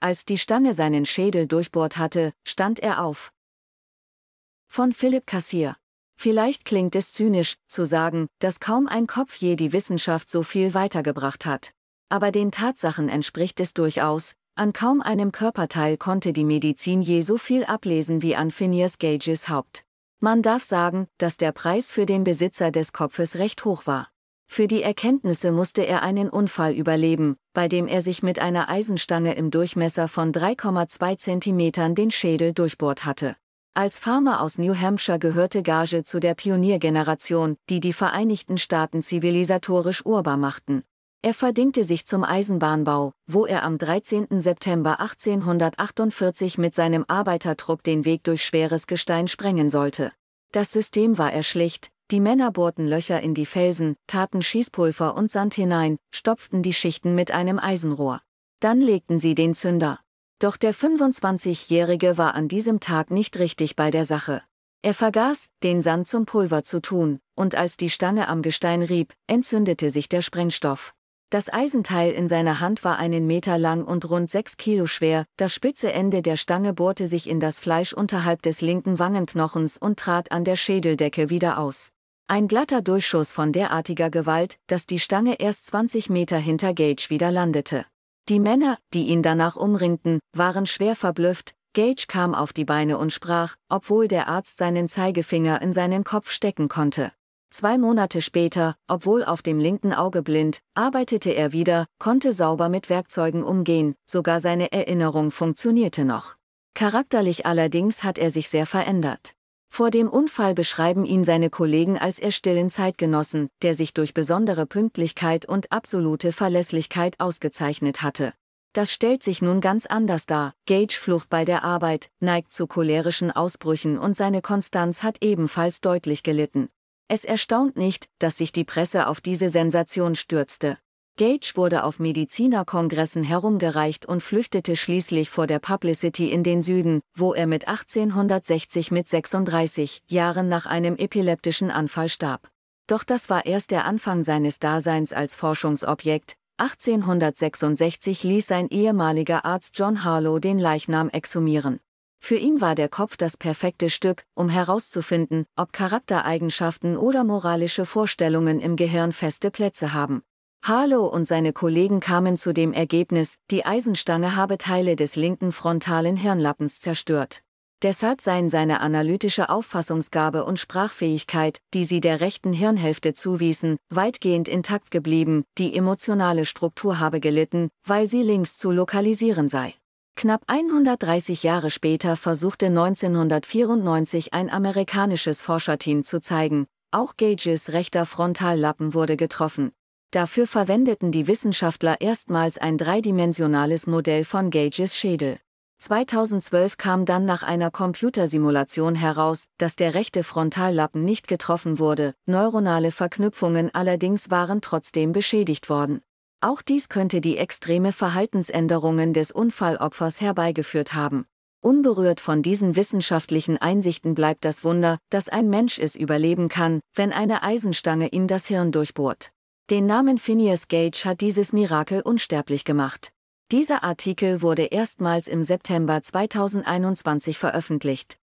Als die Stange seinen Schädel durchbohrt hatte, stand er auf. Von Philipp Kassier. Vielleicht klingt es zynisch, zu sagen, dass kaum ein Kopf je die Wissenschaft so viel weitergebracht hat. Aber den Tatsachen entspricht es durchaus, an kaum einem Körperteil konnte die Medizin je so viel ablesen wie an Phineas Gages Haupt. Man darf sagen, dass der Preis für den Besitzer des Kopfes recht hoch war. Für die Erkenntnisse musste er einen Unfall überleben, bei dem er sich mit einer Eisenstange im Durchmesser von 3,2 cm den Schädel durchbohrt hatte. Als Farmer aus New Hampshire gehörte Gage zu der Pioniergeneration, die die Vereinigten Staaten zivilisatorisch urbar machten. Er verdingte sich zum Eisenbahnbau, wo er am 13. September 1848 mit seinem Arbeitertrupp den Weg durch schweres Gestein sprengen sollte. Das System war er schlicht, die Männer bohrten Löcher in die Felsen, taten Schießpulver und Sand hinein, stopften die Schichten mit einem Eisenrohr. Dann legten sie den Zünder. Doch der 25-Jährige war an diesem Tag nicht richtig bei der Sache. Er vergaß, den Sand zum Pulver zu tun, und als die Stange am Gestein rieb, entzündete sich der Sprengstoff. Das Eisenteil in seiner Hand war einen Meter lang und rund sechs Kilo schwer, das spitze Ende der Stange bohrte sich in das Fleisch unterhalb des linken Wangenknochens und trat an der Schädeldecke wieder aus. Ein glatter Durchschuss von derartiger Gewalt, dass die Stange erst 20 Meter hinter Gage wieder landete. Die Männer, die ihn danach umringten, waren schwer verblüfft, Gage kam auf die Beine und sprach, obwohl der Arzt seinen Zeigefinger in seinen Kopf stecken konnte. Zwei Monate später, obwohl auf dem linken Auge blind, arbeitete er wieder, konnte sauber mit Werkzeugen umgehen, sogar seine Erinnerung funktionierte noch. Charakterlich allerdings hat er sich sehr verändert. Vor dem Unfall beschreiben ihn seine Kollegen als erstillen Zeitgenossen, der sich durch besondere Pünktlichkeit und absolute Verlässlichkeit ausgezeichnet hatte. Das stellt sich nun ganz anders dar. Gage flucht bei der Arbeit, neigt zu cholerischen Ausbrüchen und seine Konstanz hat ebenfalls deutlich gelitten. Es erstaunt nicht, dass sich die Presse auf diese Sensation stürzte. Gage wurde auf Medizinerkongressen herumgereicht und flüchtete schließlich vor der Publicity in den Süden, wo er mit 1860 mit 36 Jahren nach einem epileptischen Anfall starb. Doch das war erst der Anfang seines Daseins als Forschungsobjekt. 1866 ließ sein ehemaliger Arzt John Harlow den Leichnam exhumieren. Für ihn war der Kopf das perfekte Stück, um herauszufinden, ob Charaktereigenschaften oder moralische Vorstellungen im Gehirn feste Plätze haben. Harlow und seine Kollegen kamen zu dem Ergebnis, die Eisenstange habe Teile des linken frontalen Hirnlappens zerstört. Deshalb seien seine analytische Auffassungsgabe und Sprachfähigkeit, die sie der rechten Hirnhälfte zuwiesen, weitgehend intakt geblieben, die emotionale Struktur habe gelitten, weil sie links zu lokalisieren sei. Knapp 130 Jahre später versuchte 1994 ein amerikanisches Forscherteam zu zeigen, auch Gages rechter Frontallappen wurde getroffen. Dafür verwendeten die Wissenschaftler erstmals ein dreidimensionales Modell von Gages Schädel. 2012 kam dann nach einer Computersimulation heraus, dass der rechte Frontallappen nicht getroffen wurde, neuronale Verknüpfungen allerdings waren trotzdem beschädigt worden. Auch dies könnte die extreme Verhaltensänderungen des Unfallopfers herbeigeführt haben. Unberührt von diesen wissenschaftlichen Einsichten bleibt das Wunder, dass ein Mensch es überleben kann, wenn eine Eisenstange ihm das Hirn durchbohrt. Den Namen Phineas Gage hat dieses Mirakel unsterblich gemacht. Dieser Artikel wurde erstmals im September 2021 veröffentlicht.